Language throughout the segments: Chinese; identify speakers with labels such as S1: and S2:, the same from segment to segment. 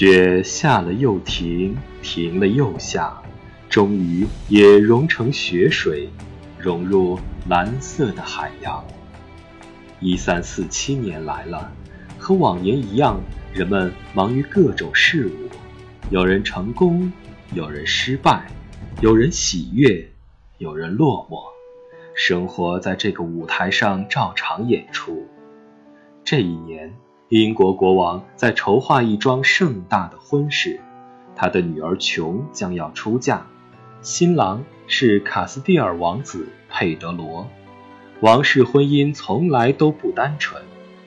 S1: 雪下了又停，停了又下，终于也融成雪水，融入蓝色的海洋。一三四七年来了，和往年一样，人们忙于各种事物，有人成功，有人失败，有人喜悦，有人落寞，生活在这个舞台上照常演出。这一年。英国国王在筹划一桩盛大的婚事，他的女儿琼将要出嫁，新郎是卡斯蒂尔王子佩德罗。王室婚姻从来都不单纯，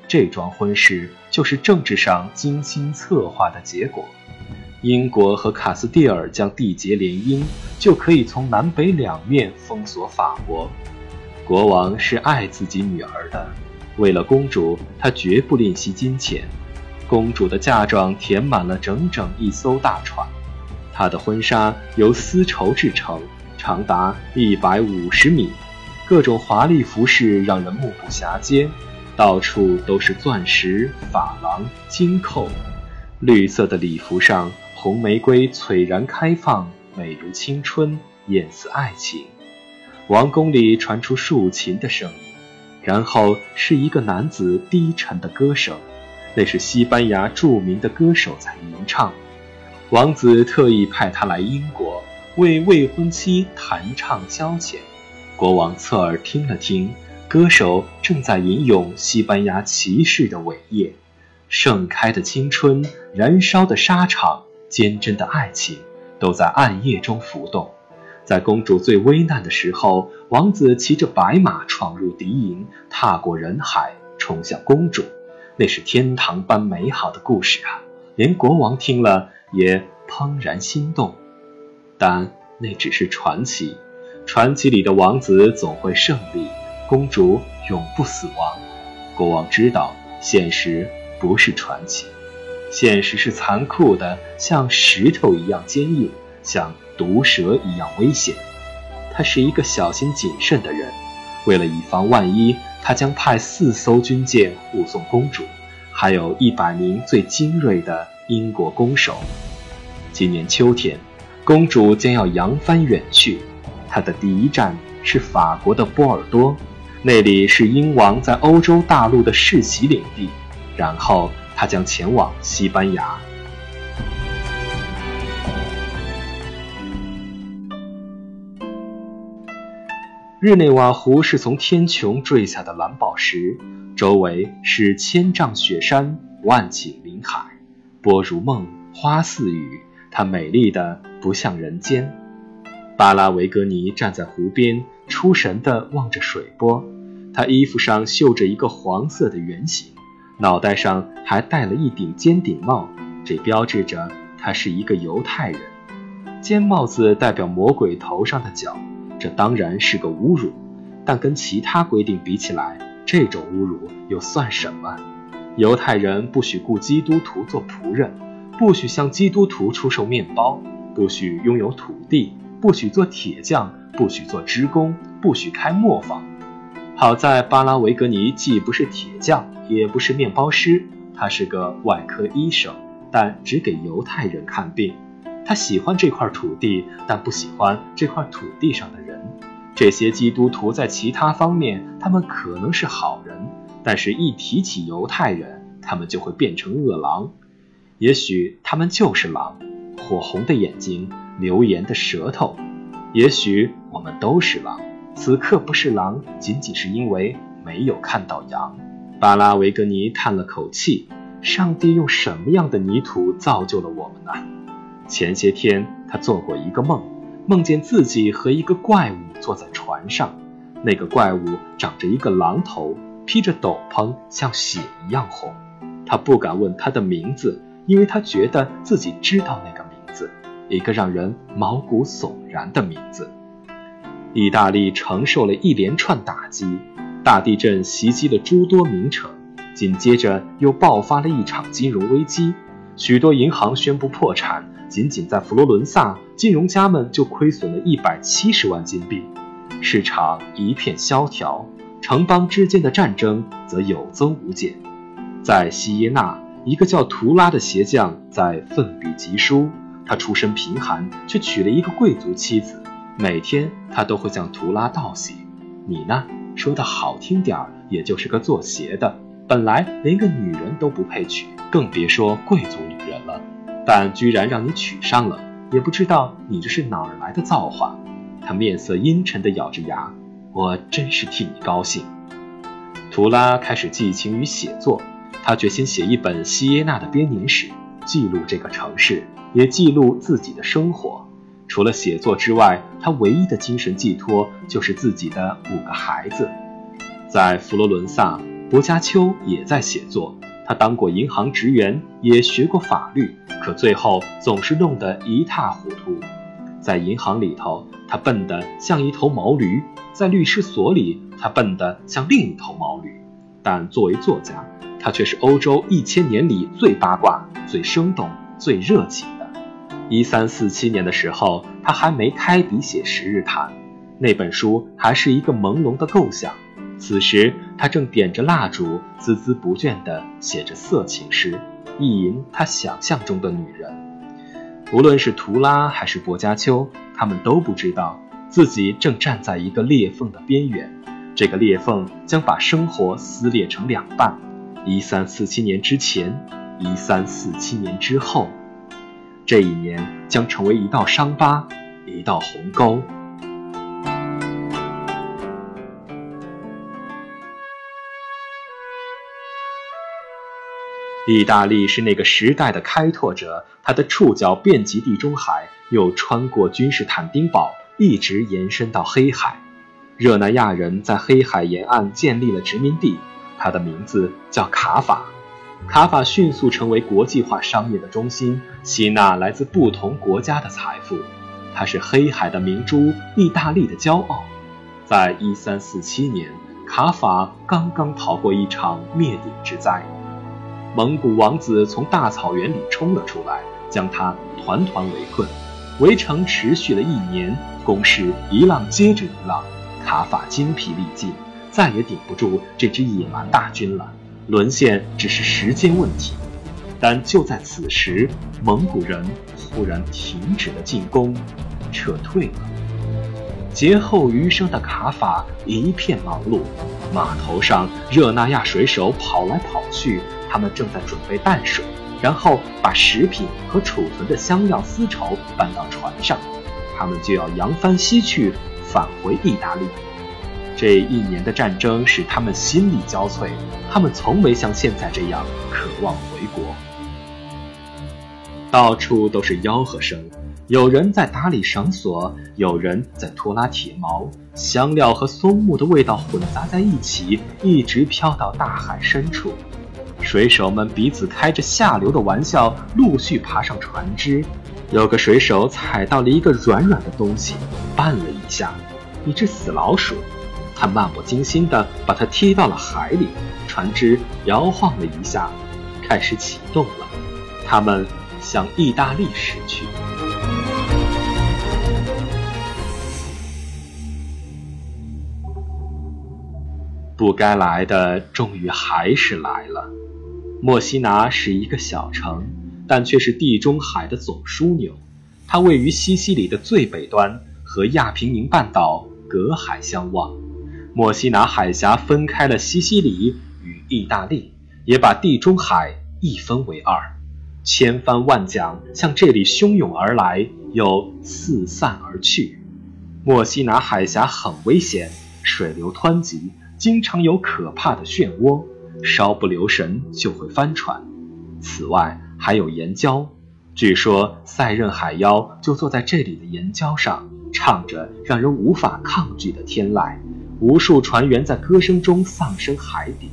S1: 这桩婚事就是政治上精心策划的结果。英国和卡斯蒂尔将缔结联姻，就可以从南北两面封锁法国。国王是爱自己女儿的。为了公主，他绝不吝惜金钱。公主的嫁妆填满了整整一艘大船。她的婚纱由丝绸制成，长达一百五十米，各种华丽服饰让人目不暇接，到处都是钻石、珐琅、金扣。绿色的礼服上，红玫瑰璀然开放，美如青春，艳似爱情。王宫里传出竖琴的声音。然后是一个男子低沉的歌声，那是西班牙著名的歌手在吟唱。王子特意派他来英国，为未婚妻弹唱消遣。国王侧耳听了听，歌手正在吟咏西班牙骑士的伟业，盛开的青春，燃烧的沙场，坚贞的爱情，都在暗夜中浮动。在公主最危难的时候，王子骑着白马闯入敌营，踏过人海，冲向公主。那是天堂般美好的故事啊！连国王听了也怦然心动。但那只是传奇，传奇里的王子总会胜利，公主永不死亡。国王知道，现实不是传奇，现实是残酷的，像石头一样坚硬，像……毒蛇一样危险，他是一个小心谨慎的人。为了以防万一，他将派四艘军舰护送公主，还有一百名最精锐的英国弓手。今年秋天，公主将要扬帆远去，她的第一站是法国的波尔多，那里是英王在欧洲大陆的世袭领地。然后，她将前往西班牙。日内瓦湖是从天穹坠下的蓝宝石，周围是千丈雪山、万顷林海。波如梦，花似雨，它美丽的不像人间。巴拉维格尼站在湖边，出神地望着水波。他衣服上绣着一个黄色的圆形，脑袋上还戴了一顶尖顶帽，这标志着他是一个犹太人。尖帽子代表魔鬼头上的角。这当然是个侮辱，但跟其他规定比起来，这种侮辱又算什么？犹太人不许雇基督徒做仆人，不许向基督徒出售面包，不许拥有土地，不许做铁匠，不许做织工，不许开磨坊。好在巴拉维格尼既不是铁匠，也不是面包师，他是个外科医生，但只给犹太人看病。他喜欢这块土地，但不喜欢这块土地上的。这些基督徒在其他方面，他们可能是好人，但是一提起犹太人，他们就会变成恶狼。也许他们就是狼，火红的眼睛，流言的舌头。也许我们都是狼，此刻不是狼，仅仅是因为没有看到羊。巴拉维格尼叹了口气：“上帝用什么样的泥土造就了我们呢？”前些天，他做过一个梦，梦见自己和一个怪物坐在船上。那个怪物长着一个狼头，披着斗篷，像血一样红。他不敢问他的名字，因为他觉得自己知道那个名字，一个让人毛骨悚然的名字。意大利承受了一连串打击，大地震袭击了诸多名城，紧接着又爆发了一场金融危机，许多银行宣布破产。仅仅在佛罗伦萨，金融家们就亏损了一百七十万金币，市场一片萧条，城邦之间的战争则有增无减。在锡耶纳，一个叫图拉的鞋匠在奋笔疾书。他出身贫寒，却娶了一个贵族妻子。每天他都会向图拉道喜。你呢？说的好听点儿，也就是个做鞋的，本来连个女人都不配娶，更别说贵族女人了。但居然让你娶上了，也不知道你这是哪儿来的造化。他面色阴沉地咬着牙，我真是替你高兴。图拉开始寄情于写作，他决心写一本西耶纳的编年史，记录这个城市，也记录自己的生活。除了写作之外，他唯一的精神寄托就是自己的五个孩子。在佛罗伦萨，薄伽丘也在写作。他当过银行职员，也学过法律，可最后总是弄得一塌糊涂。在银行里头，他笨得像一头毛驴；在律师所里，他笨得像另一头毛驴。但作为作家，他却是欧洲一千年里最八卦、最生动、最热情的。一三四七年的时候，他还没开笔写《十日谈》，那本书还是一个朦胧的构想。此时，他正点着蜡烛，孜孜不倦地写着色情诗，意淫他想象中的女人。无论是图拉还是薄伽丘，他们都不知道自己正站在一个裂缝的边缘，这个裂缝将把生活撕裂成两半：一三四七年之前，一三四七年之后。这一年将成为一道伤疤，一道鸿沟。意大利是那个时代的开拓者，他的触角遍及地中海，又穿过君士坦丁堡，一直延伸到黑海。热那亚人在黑海沿岸建立了殖民地，它的名字叫卡法。卡法迅速成为国际化商业的中心，吸纳来自不同国家的财富。它是黑海的明珠，意大利的骄傲。在1347年，卡法刚刚逃过一场灭顶之灾。蒙古王子从大草原里冲了出来，将他团团围困。围城持续了一年，攻势一浪接着一浪，卡法精疲力尽，再也顶不住这支野蛮大军了，沦陷只是时间问题。但就在此时，蒙古人忽然停止了进攻，撤退了。劫后余生的卡法一片忙碌，码头上热那亚水手跑来跑去。他们正在准备淡水，然后把食品和储存的香料、丝绸搬到船上，他们就要扬帆西去，返回意大利。这一年的战争使他们心力交瘁，他们从没像现在这样渴望回国。到处都是吆喝声，有人在打理绳索，有人在拖拉铁锚，香料和松木的味道混杂在一起，一直飘到大海深处。水手们彼此开着下流的玩笑，陆续爬上船只。有个水手踩到了一个软软的东西，绊了一下，一只死老鼠。他漫不经心地把它踢到了海里，船只摇晃了一下，开始启动了。他们向意大利驶去。不该来的，终于还是来了。墨西拿是一个小城，但却是地中海的总枢纽。它位于西西里的最北端，和亚平宁半岛隔海相望。墨西拿海峡分开了西西里与意大利，也把地中海一分为二。千帆万桨向这里汹涌而来，又四散而去。墨西拿海峡很危险，水流湍急，经常有可怕的漩涡。稍不留神就会翻船。此外还有岩礁，据说塞壬海妖就坐在这里的岩礁上，唱着让人无法抗拒的天籁。无数船员在歌声中丧生海底。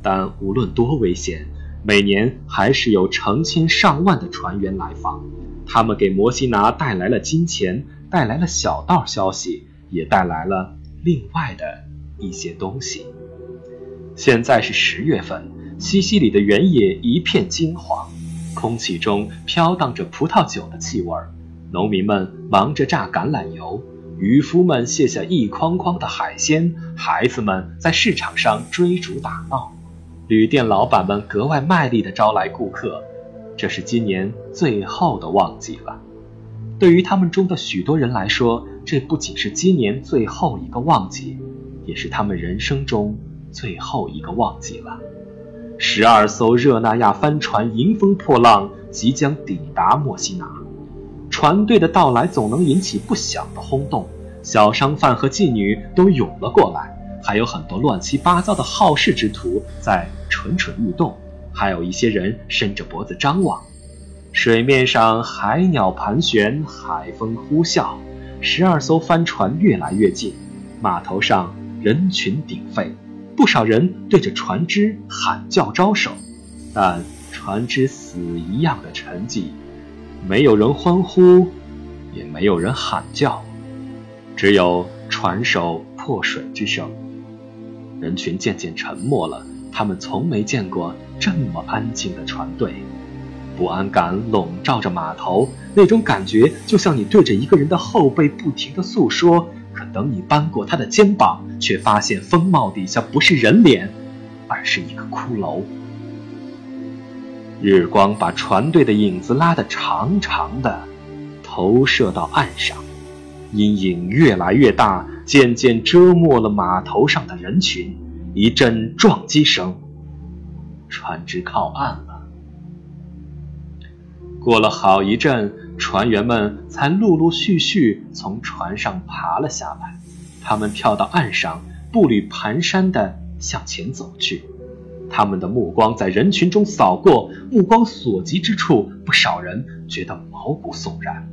S1: 但无论多危险，每年还是有成千上万的船员来访。他们给摩西拿带来了金钱，带来了小道消息，也带来了另外的一些东西。现在是十月份，西西里的原野一片金黄，空气中飘荡着葡萄酒的气味儿。农民们忙着榨橄榄油，渔夫们卸下一筐筐的海鲜，孩子们在市场上追逐打闹。旅店老板们格外卖力地招来顾客，这是今年最后的旺季了。对于他们中的许多人来说，这不仅是今年最后一个旺季，也是他们人生中最后一个旺季了。十二艘热那亚帆船迎风破浪，即将抵达墨西拿。船队的到来总能引起不小的轰动，小商贩和妓女都涌了过来，还有很多乱七八糟的好事之徒在蠢蠢欲动，还有一些人伸着脖子张望。水面上海鸟盘旋，海风呼啸，十二艘帆船越来越近，码头上人群鼎沸，不少人对着船只喊叫招手，但船只死一样的沉寂。没有人欢呼，也没有人喊叫，只有船手破水之声。人群渐渐沉默了，他们从没见过这么安静的船队。不安感笼罩着码头，那种感觉就像你对着一个人的后背不停地诉说，可等你搬过他的肩膀，却发现风帽底下不是人脸，而是一个骷髅。日光把船队的影子拉得长长的，投射到岸上，阴影越来越大，渐渐遮没了码头上的人群。一阵撞击声，船只靠岸了。过了好一阵，船员们才陆陆续续从船上爬了下来，他们跳到岸上，步履蹒跚地向前走去。他们的目光在人群中扫过，目光所及之处，不少人觉得毛骨悚然。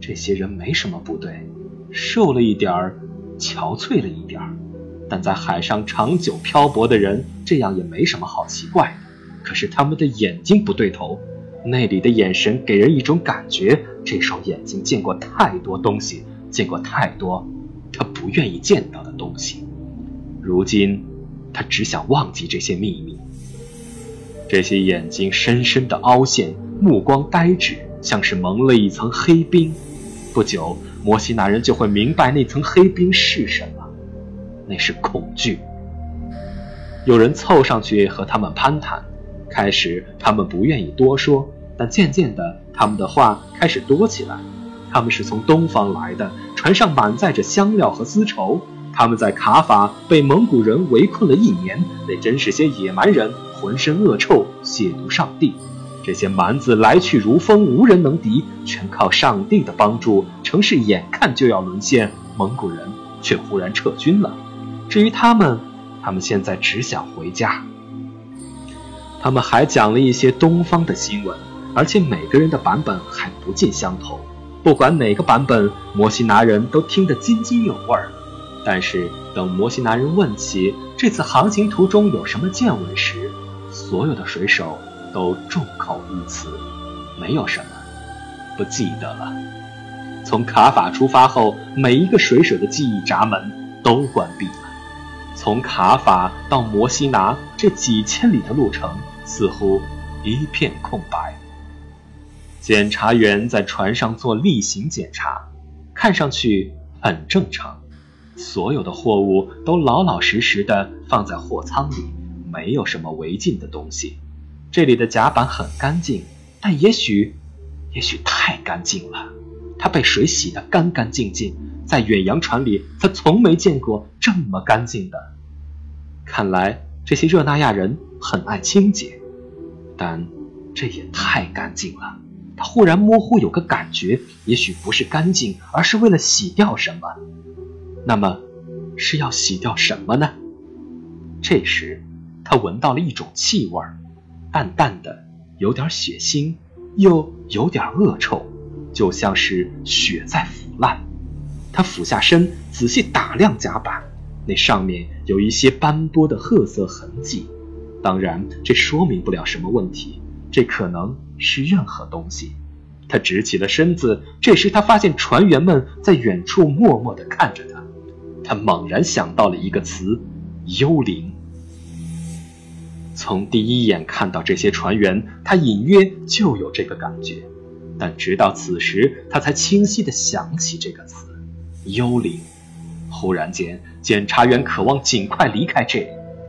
S1: 这些人没什么不对，瘦了一点儿，憔悴了一点儿，但在海上长久漂泊的人，这样也没什么好奇怪的。可是他们的眼睛不对头，那里的眼神给人一种感觉：这双眼睛见过太多东西，见过太多他不愿意见到的东西。如今。他只想忘记这些秘密。这些眼睛深深的凹陷，目光呆滞，像是蒙了一层黑冰。不久，摩西那人就会明白那层黑冰是什么，那是恐惧。有人凑上去和他们攀谈，开始他们不愿意多说，但渐渐的，他们的话开始多起来。他们是从东方来的，船上满载着香料和丝绸。他们在卡法被蒙古人围困了一年，那真是些野蛮人，浑身恶臭，亵渎上帝。这些蛮子来去如风，无人能敌，全靠上帝的帮助。城市眼看就要沦陷，蒙古人却忽然撤军了。至于他们，他们现在只想回家。他们还讲了一些东方的新闻，而且每个人的版本还不尽相同。不管哪个版本，摩西拿人都听得津津有味儿。但是，等摩西拿人问起这次航行途中有什么见闻时，所有的水手都众口一词，没有什么，不记得了。从卡法出发后，每一个水手的记忆闸门都关闭了。从卡法到摩西拿这几千里的路程，似乎一片空白。检查员在船上做例行检查，看上去很正常。所有的货物都老老实实的放在货舱里，没有什么违禁的东西。这里的甲板很干净，但也许，也许太干净了。它被水洗得干干净净，在远洋船里，他从没见过这么干净的。看来这些热那亚人很爱清洁，但这也太干净了。他忽然模糊有个感觉，也许不是干净，而是为了洗掉什么。那么，是要洗掉什么呢？这时，他闻到了一种气味，淡淡的，有点血腥，又有点恶臭，就像是血在腐烂。他俯下身，仔细打量甲板，那上面有一些斑驳的褐色痕迹。当然，这说明不了什么问题，这可能是任何东西。他直起了身子，这时他发现船员们在远处默默地看着他。他猛然想到了一个词：幽灵。从第一眼看到这些船员，他隐约就有这个感觉，但直到此时，他才清晰地想起这个词“幽灵”。忽然间，检察员渴望尽快离开这里，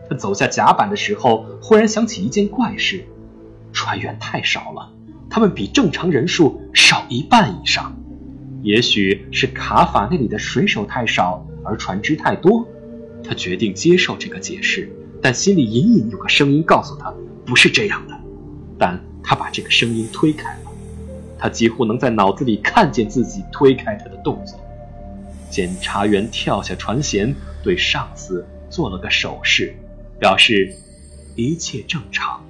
S1: 他走下甲板的时候，忽然想起一件怪事：船员太少了，他们比正常人数少一半以上。也许是卡法那里的水手太少，而船只太多。他决定接受这个解释，但心里隐隐有个声音告诉他不是这样的。但他把这个声音推开了。他几乎能在脑子里看见自己推开他的动作。检察员跳下船舷，对上司做了个手势，表示一切正常。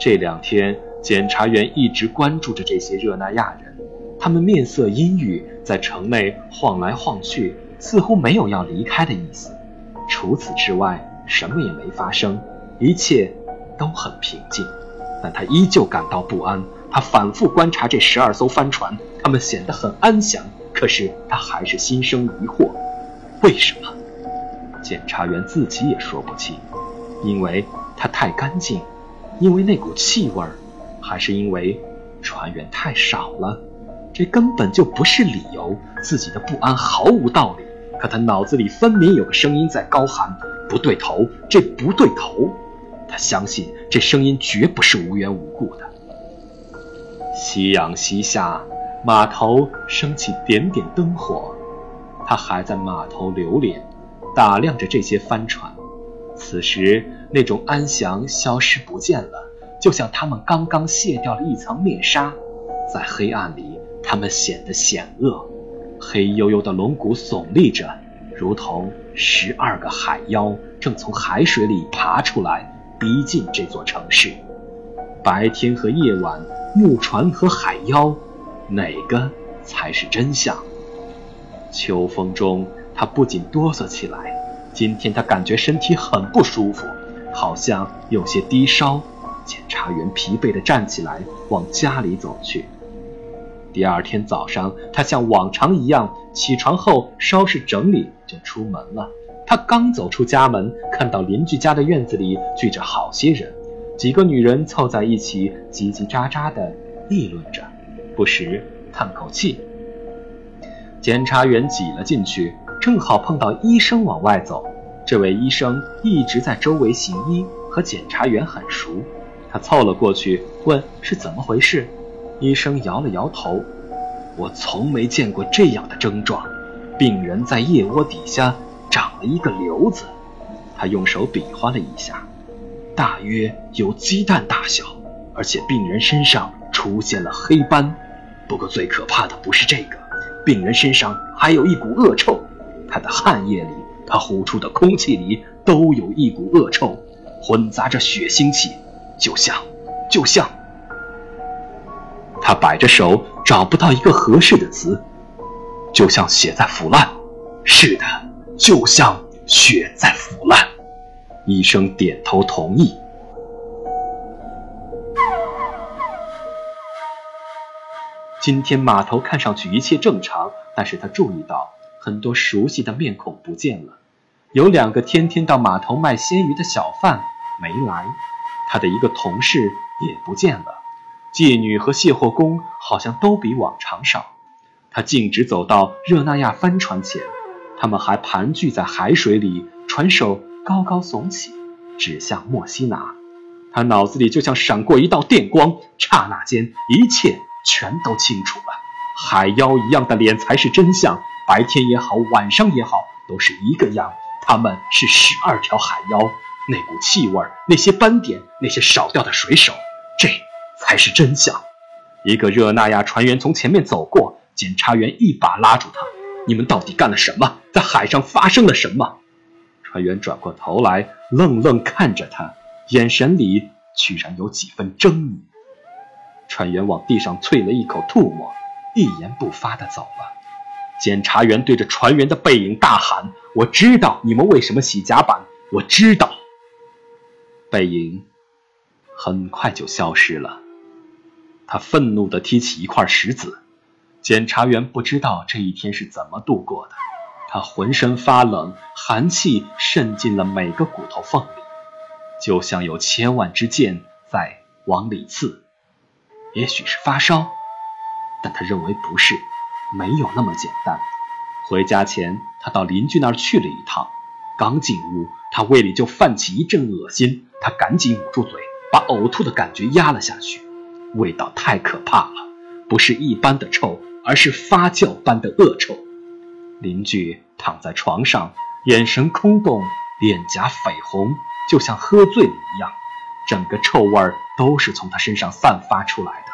S1: 这两天，检察员一直关注着这些热那亚人，他们面色阴郁，在城内晃来晃去，似乎没有要离开的意思。除此之外，什么也没发生，一切都很平静。但他依旧感到不安。他反复观察这十二艘帆船，他们显得很安详，可是他还是心生疑惑：为什么？检察员自己也说不清，因为它太干净，因为那股气味，还是因为船员太少了？这根本就不是理由。自己的不安毫无道理，可他脑子里分明有个声音在高喊：不对头，这不对头。他相信这声音绝不是无缘无故的。夕阳西下，码头升起点点灯火。他还在码头流连，打量着这些帆船。此时，那种安详消失不见了，就像他们刚刚卸掉了一层面纱。在黑暗里，他们显得险恶，黑黝黝的龙骨耸立着，如同十二个海妖正从海水里爬出来。逼近这座城市，白天和夜晚，木船和海妖，哪个才是真相？秋风中，他不禁哆嗦起来。今天他感觉身体很不舒服，好像有些低烧。检察员疲惫地站起来，往家里走去。第二天早上，他像往常一样起床后稍事整理，就出门了。他刚走出家门，看到邻居家的院子里聚着好些人，几个女人凑在一起叽叽喳喳地议论着，不时叹口气。检察员挤了进去，正好碰到医生往外走。这位医生一直在周围行医，和检察员很熟。他凑了过去，问是怎么回事。医生摇了摇头：“我从没见过这样的症状，病人在腋窝底下。”长了一个瘤子，他用手比划了一下，大约有鸡蛋大小，而且病人身上出现了黑斑。不过最可怕的不是这个，病人身上还有一股恶臭，他的汗液里，他呼出的空气里都有一股恶臭，混杂着血腥气，就像，就像……他摆着手，找不到一个合适的词，就像血在腐烂。是的。就像血在腐烂，医生点头同意。今天码头看上去一切正常，但是他注意到很多熟悉的面孔不见了。有两个天天到码头卖鲜鱼的小贩没来，他的一个同事也不见了。妓女和卸货工好像都比往常少。他径直走到热那亚帆船前。他们还盘踞在海水里，船首高高耸起，指向墨西拿。他脑子里就像闪过一道电光，刹那间，一切全都清楚了。海妖一样的脸才是真相，白天也好，晚上也好，都是一个样。他们是十二条海妖，那股气味，那些斑点，那些少掉的水手，这才是真相。一个热那亚船员从前面走过，检察员一把拉住他。你们到底干了什么？在海上发生了什么？船员转过头来，愣愣看着他，眼神里居然有几分狰狞。船员往地上啐了一口吐沫，一言不发地走了。检察员对着船员的背影大喊：“我知道你们为什么洗甲板，我知道。”背影很快就消失了。他愤怒地提起一块石子。检察员不知道这一天是怎么度过的，他浑身发冷，寒气渗进了每个骨头缝里，就像有千万支箭在往里刺。也许是发烧，但他认为不是，没有那么简单。回家前，他到邻居那儿去了一趟，刚进屋，他胃里就泛起一阵恶心，他赶紧捂住嘴，把呕吐的感觉压了下去。味道太可怕了，不是一般的臭，而是发酵般的恶臭。邻居躺在床上，眼神空洞，脸颊绯红，就像喝醉了一样。整个臭味儿都是从他身上散发出来的，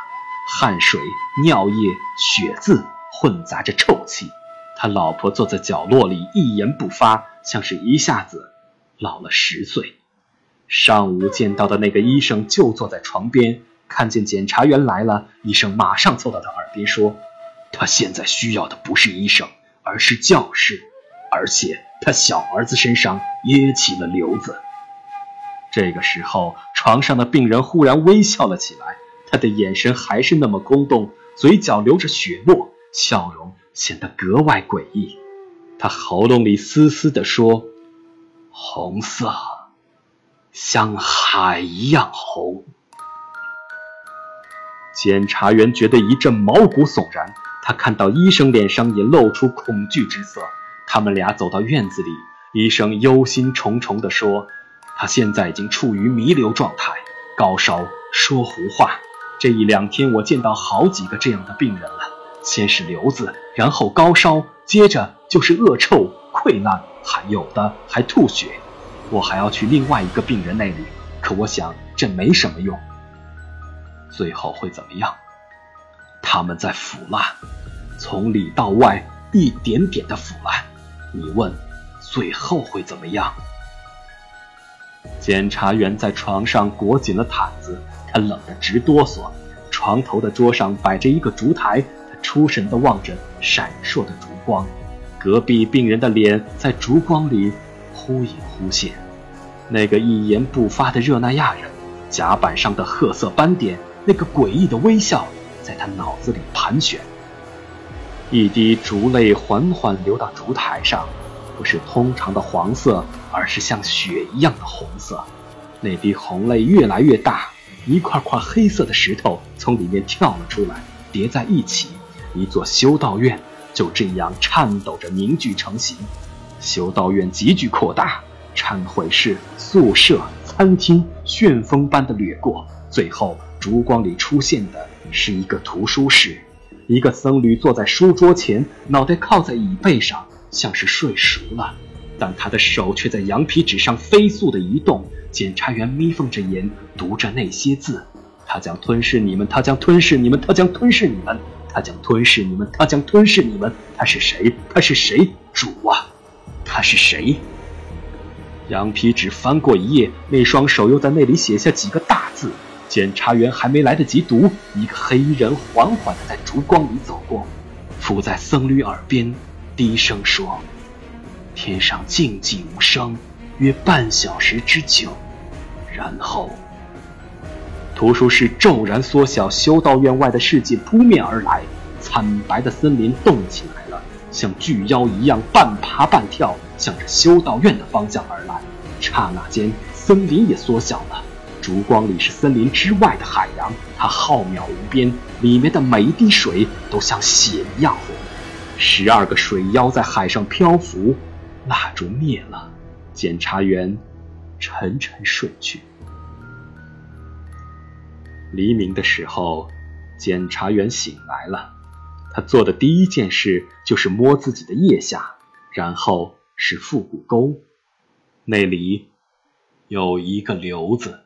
S1: 汗水、尿液、血渍混杂着臭气。他老婆坐在角落里一言不发，像是一下子老了十岁。上午见到的那个医生就坐在床边，看见检察员来了，医生马上凑到他耳边说：“他现在需要的不是医生，而是教士，而且他小儿子身上也起了瘤子。”这个时候，床上的病人忽然微笑了起来，他的眼神还是那么空洞，嘴角流着血沫，笑容。显得格外诡异，他喉咙里嘶嘶地说：“红色，像海一样红。”检察员觉得一阵毛骨悚然，他看到医生脸上也露出恐惧之色。他们俩走到院子里，医生忧心忡忡地说：“他现在已经处于弥留状态，高烧，说胡话。这一两天，我见到好几个这样的病人了。”先是瘤子，然后高烧，接着就是恶臭、溃烂，还有的还吐血。我还要去另外一个病人那里，可我想这没什么用。最后会怎么样？他们在腐烂，从里到外一点点的腐烂。你问，最后会怎么样？检察员在床上裹紧了毯子，他冷得直哆嗦。床头的桌上摆着一个烛台。出神地望着闪烁的烛光，隔壁病人的脸在烛光里忽隐忽现。那个一言不发的热那亚人，甲板上的褐色斑点，那个诡异的微笑，在他脑子里盘旋。一滴烛泪缓缓流到烛台上，不是通常的黄色，而是像血一样的红色。那滴红泪越来越大，一块块黑色的石头从里面跳了出来，叠在一起。一座修道院就这样颤抖着凝聚成型。修道院急剧扩大，忏悔室、宿舍、餐厅旋风般的掠过，最后烛光里出现的是一个图书室。一个僧侣坐在书桌前，脑袋靠在椅背上，像是睡熟了，但他的手却在羊皮纸上飞速地移动。检察员眯缝着眼读着那些字：“他将吞噬你们，他将吞噬你们，他将吞噬你们。”他将吞噬你们，他将吞噬你们。他是谁？他是谁？主啊，他是谁？羊皮纸翻过一页，那双手又在那里写下几个大字。检察员还没来得及读，一个黑衣人缓缓地在烛光里走过，伏在僧侣耳边，低声说：“天上静寂无声，约半小时之久，然后。”图书室骤然缩小，修道院外的世界扑面而来，惨白的森林动起来了，像巨妖一样半爬半跳，向着修道院的方向而来。刹那间，森林也缩小了，烛光里是森林之外的海洋，它浩渺无边，里面的每一滴水都像血一样红。十二个水妖在海上漂浮，蜡烛灭了，检察员沉沉睡去。黎明的时候，检察员醒来了。他做的第一件事就是摸自己的腋下，然后是腹股沟，那里有一个瘤子。